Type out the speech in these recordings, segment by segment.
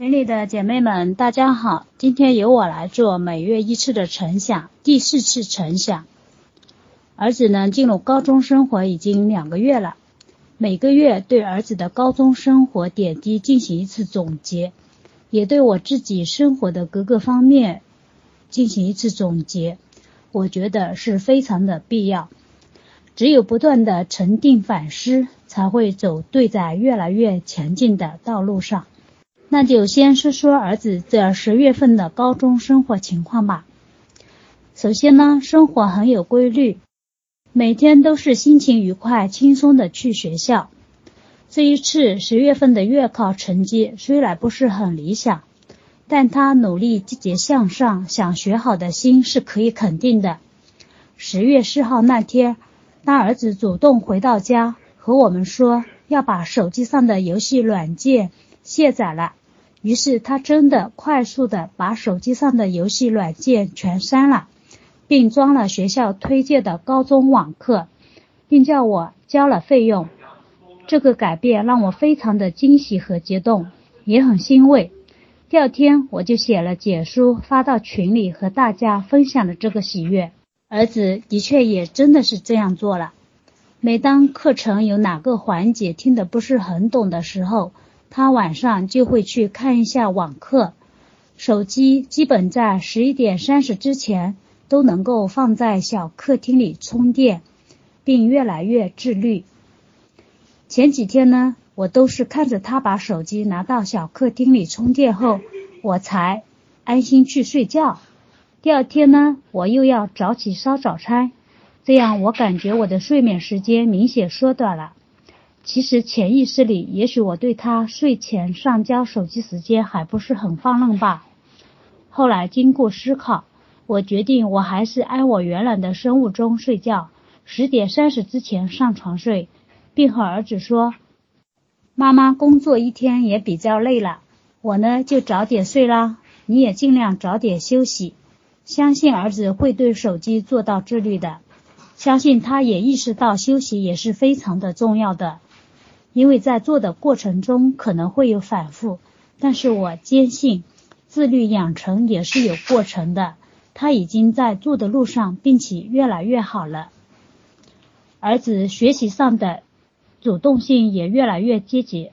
群里的姐妹们，大家好，今天由我来做每月一次的晨想，第四次晨想。儿子呢进入高中生活已经两个月了，每个月对儿子的高中生活点滴进行一次总结，也对我自己生活的各个方面进行一次总结，我觉得是非常的必要。只有不断的沉淀反思，才会走对在越来越前进的道路上。那就先说说儿子这十月份的高中生活情况吧。首先呢，生活很有规律，每天都是心情愉快、轻松的去学校。这一次十月份的月考成绩虽然不是很理想，但他努力、积极向上、想学好的心是可以肯定的。十月四号那天，当儿子主动回到家和我们说要把手机上的游戏软件卸载了。于是他真的快速的把手机上的游戏软件全删了，并装了学校推荐的高中网课，并叫我交了费用。这个改变让我非常的惊喜和激动，也很欣慰。第二天我就写了简书发到群里和大家分享了这个喜悦。儿子的确也真的是这样做了。每当课程有哪个环节听得不是很懂的时候，他晚上就会去看一下网课，手机基本在十一点三十之前都能够放在小客厅里充电，并越来越自律。前几天呢，我都是看着他把手机拿到小客厅里充电后，我才安心去睡觉。第二天呢，我又要早起烧早餐，这样我感觉我的睡眠时间明显缩短了。其实潜意识里，也许我对他睡前上交手机时间还不是很放任吧。后来经过思考，我决定我还是按我原来的生物钟睡觉，十点三十之前上床睡，并和儿子说：“妈妈工作一天也比较累了，我呢就早点睡啦，你也尽量早点休息。”相信儿子会对手机做到自律的，相信他也意识到休息也是非常的重要的。因为在做的过程中可能会有反复，但是我坚信自律养成也是有过程的。他已经在做的路上，并且越来越好了。儿子学习上的主动性也越来越积极，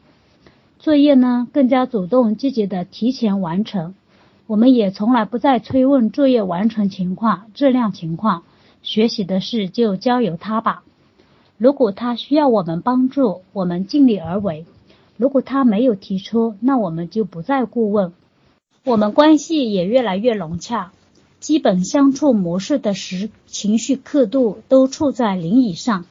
作业呢更加主动积极的提前完成。我们也从来不再催问作业完成情况、质量情况，学习的事就交由他吧。如果他需要我们帮助，我们尽力而为；如果他没有提出，那我们就不再过问。我们关系也越来越融洽，基本相处模式的时情绪刻度都处在零以上。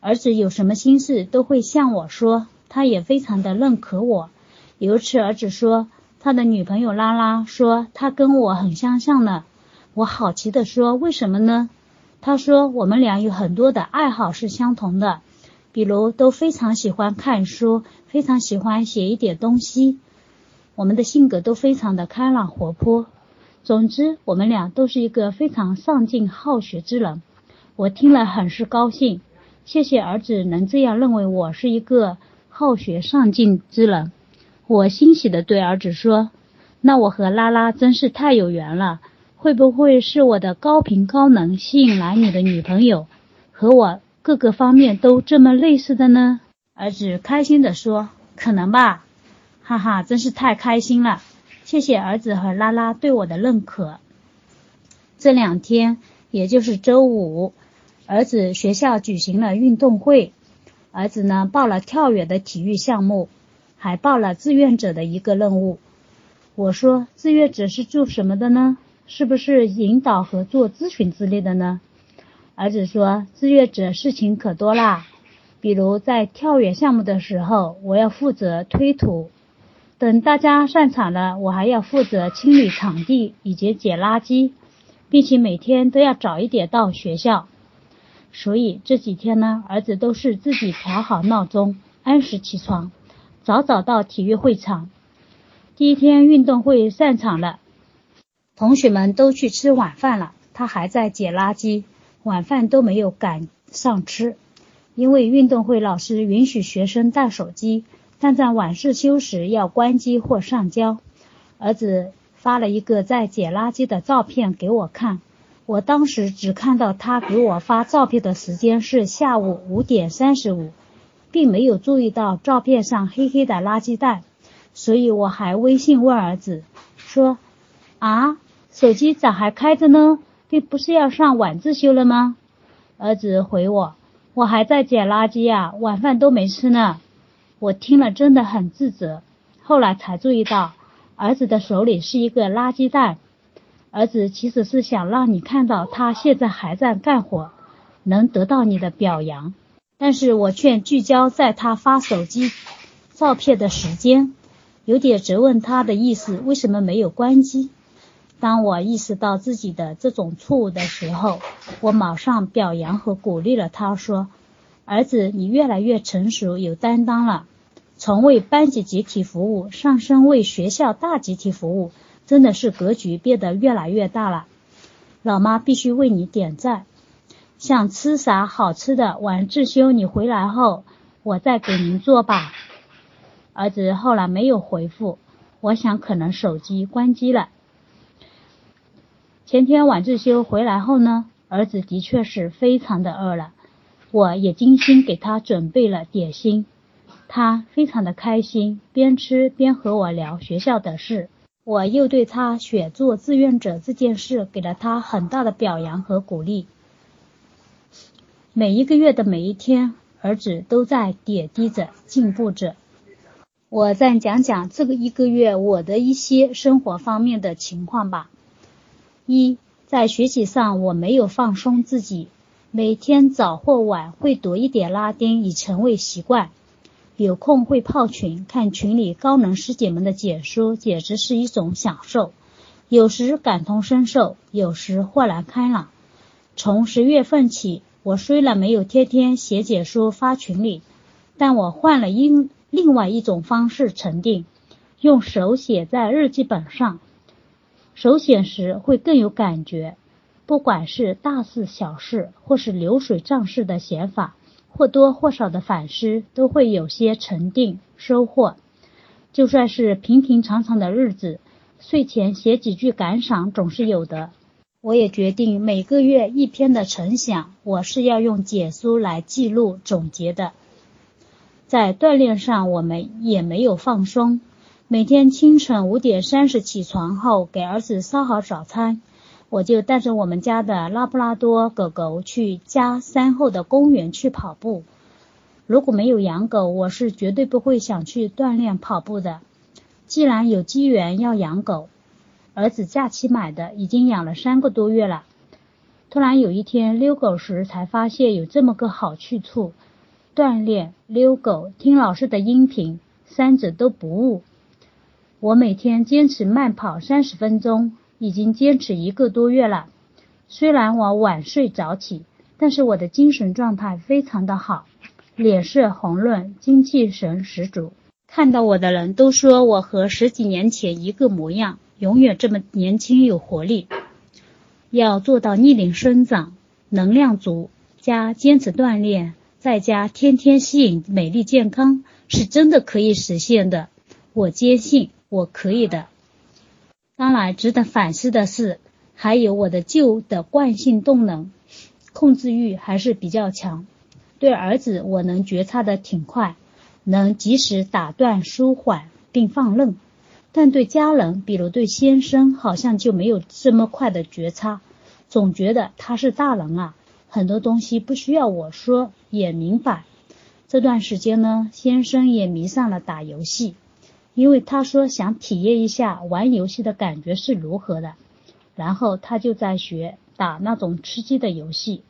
儿子有什么心事都会向我说，他也非常的认可我。有一次，儿子说他的女朋友拉拉说他跟我很相像呢，我好奇的说为什么呢？他说：“我们俩有很多的爱好是相同的，比如都非常喜欢看书，非常喜欢写一点东西。我们的性格都非常的开朗活泼。总之，我们俩都是一个非常上进好学之人。”我听了很是高兴，谢谢儿子能这样认为我是一个好学上进之人。我欣喜的对儿子说：“那我和拉拉真是太有缘了。”会不会是我的高频高能吸引来你的女朋友，和我各个方面都这么类似的呢？儿子开心的说：“可能吧，哈哈，真是太开心了！谢谢儿子和拉拉对我的认可。”这两天，也就是周五，儿子学校举行了运动会，儿子呢报了跳远的体育项目，还报了志愿者的一个任务。我说：“志愿者是做什么的呢？”是不是引导和做咨询之类的呢？儿子说，志愿者事情可多啦，比如在跳远项目的时候，我要负责推土；等大家散场了，我还要负责清理场地以及捡垃圾，并且每天都要早一点到学校。所以这几天呢，儿子都是自己调好闹钟，按时起床，早早到体育会场。第一天运动会散场了。同学们都去吃晚饭了，他还在捡垃圾，晚饭都没有赶上吃。因为运动会老师允许学生带手机，但在晚自修时要关机或上交。儿子发了一个在捡垃圾的照片给我看，我当时只看到他给我发照片的时间是下午五点三十五，并没有注意到照片上黑黑的垃圾袋，所以我还微信问儿子说：“啊，手机咋还开着呢？这不是要上晚自修了吗？”儿子回我：“我还在捡垃圾呀，晚饭都没吃呢。”我听了真的很自责，后来才注意到儿子的手里是一个垃圾袋。儿子其实是想让你看到他现在还在干活，能得到你的表扬。但是我却聚焦在他发手机照片的时间，有点责问他的意思，为什么没有关机？当我意识到自己的这种错误的时候，我马上表扬和鼓励了他，说：“儿子，你越来越成熟，有担当了。”从为班级集体服务上升为学校大集体服务，真的是格局变得越来越大了。老妈必须为你点赞。想吃啥好吃的？晚自修你回来后，我再给您做吧。儿子后来没有回复，我想可能手机关机了。前天晚自修回来后呢，儿子的确是非常的饿了，我也精心给他准备了点心。他非常的开心，边吃边和我聊学校的事。我又对他选做志愿者这件事给了他很大的表扬和鼓励。每一个月的每一天，儿子都在点滴着进步着。我再讲讲这个一个月我的一些生活方面的情况吧。一，在学习上我没有放松自己，每天早或晚会读一点拉丁，已成为习惯。有空会泡群，看群里高能师姐们的解说，简直是一种享受。有时感同身受，有时豁然开朗。从十月份起，我虽然没有天天写解说发群里，但我换了另另外一种方式沉淀，用手写在日记本上。手写时会更有感觉，不管是大事小事，或是流水账式的写法。或多或少的反思都会有些沉淀收获，就算是平平常常的日子，睡前写几句感想总是有的。我也决定每个月一篇的成想，我是要用简书来记录总结的。在锻炼上，我们也没有放松，每天清晨五点三十起床后，给儿子烧好早餐。我就带着我们家的拉布拉多狗狗去家山后的公园去跑步。如果没有养狗，我是绝对不会想去锻炼跑步的。既然有机缘要养狗，儿子假期买的，已经养了三个多月了。突然有一天遛狗时，才发现有这么个好去处：锻炼、遛狗、听老师的音频，三者都不误。我每天坚持慢跑三十分钟。已经坚持一个多月了，虽然我晚睡早起，但是我的精神状态非常的好，脸色红润，精气神十足。看到我的人都说我和十几年前一个模样，永远这么年轻有活力。要做到逆龄生长，能量足，加坚持锻炼，再加天天吸引美丽健康，是真的可以实现的。我坚信我可以的。当然，值得反思的是，还有我的旧的惯性动能，控制欲还是比较强。对儿子，我能觉察的挺快，能及时打断、舒缓并放任；但对家人，比如对先生，好像就没有这么快的觉察，总觉得他是大人啊，很多东西不需要我说也明白。这段时间呢，先生也迷上了打游戏。因为他说想体验一下玩游戏的感觉是如何的，然后他就在学打那种吃鸡的游戏，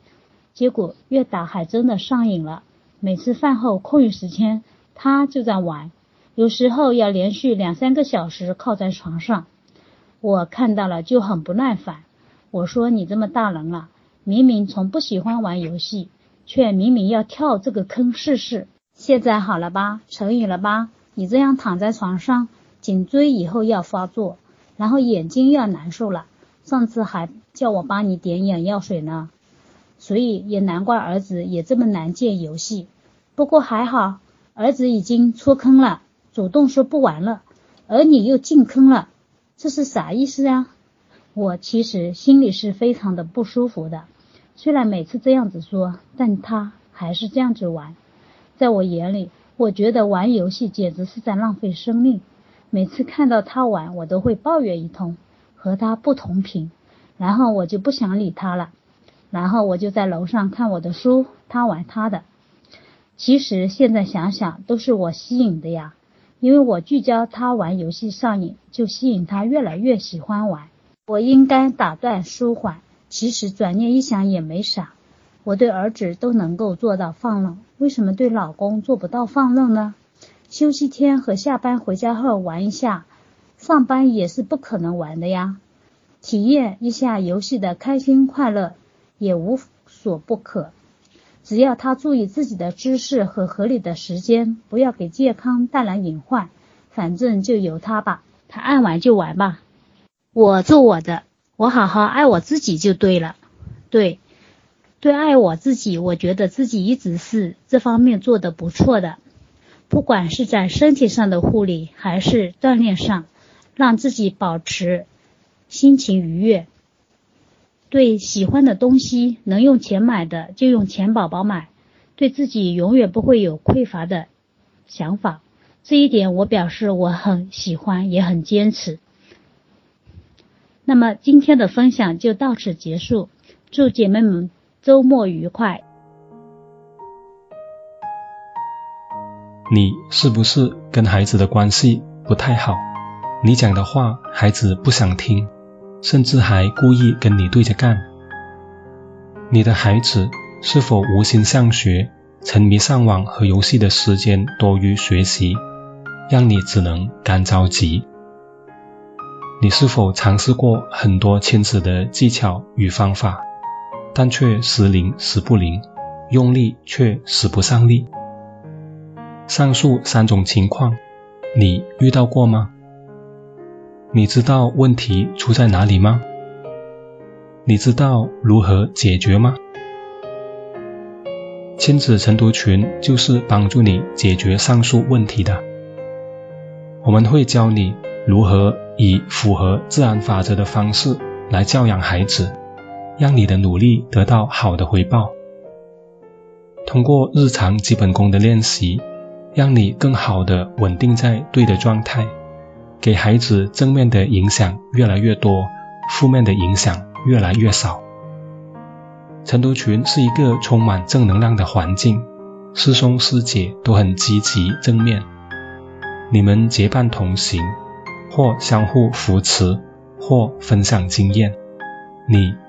结果越打还真的上瘾了。每次饭后空余时间，他就在玩，有时候要连续两三个小时靠在床上。我看到了就很不耐烦，我说你这么大人了，明明从不喜欢玩游戏，却明明要跳这个坑试试。现在好了吧，成瘾了吧？你这样躺在床上，颈椎以后要发作，然后眼睛要难受了。上次还叫我帮你点眼药水呢，所以也难怪儿子也这么难戒游戏。不过还好，儿子已经出坑了，主动说不玩了，而你又进坑了，这是啥意思呀？我其实心里是非常的不舒服的。虽然每次这样子说，但他还是这样子玩。在我眼里，我觉得玩游戏简直是在浪费生命。每次看到他玩，我都会抱怨一通，和他不同频，然后我就不想理他了。然后我就在楼上看我的书，他玩他的。其实现在想想，都是我吸引的呀，因为我聚焦他玩游戏上瘾，就吸引他越来越喜欢玩。我应该打断舒缓，其实转念一想也没啥。我对儿子都能够做到放任，为什么对老公做不到放任呢？休息天和下班回家后玩一下，上班也是不可能玩的呀。体验一下游戏的开心快乐也无所不可，只要他注意自己的姿势和合理的时间，不要给健康带来隐患。反正就由他吧，他爱玩就玩吧。我做我的，我好好爱我自己就对了。对，最爱我自己，我觉得自己一直是这方面做的不错的。不管是在身体上的护理，还是锻炼上，让自己保持心情愉悦。对喜欢的东西，能用钱买的就用钱宝宝买，对自己永远不会有匮乏的想法。这一点我表示我很喜欢，也很坚持。那么今天的分享就到此结束，祝姐妹们周末愉快。你是不是跟孩子的关系不太好？你讲的话孩子不想听，甚至还故意跟你对着干。你的孩子是否无心向学，沉迷上网和游戏的时间多于学习，让你只能干着急？你是否尝试过很多亲子的技巧与方法，但却时灵时不灵，用力却使不上力？上述三种情况，你遇到过吗？你知道问题出在哪里吗？你知道如何解决吗？亲子晨读群就是帮助你解决上述问题的。我们会教你如何。以符合自然法则的方式来教养孩子，让你的努力得到好的回报。通过日常基本功的练习，让你更好的稳定在对的状态，给孩子正面的影响越来越多，负面的影响越来越少。晨读群是一个充满正能量的环境，师兄师姐都很积极正面，你们结伴同行。或相互扶持，或分享经验，你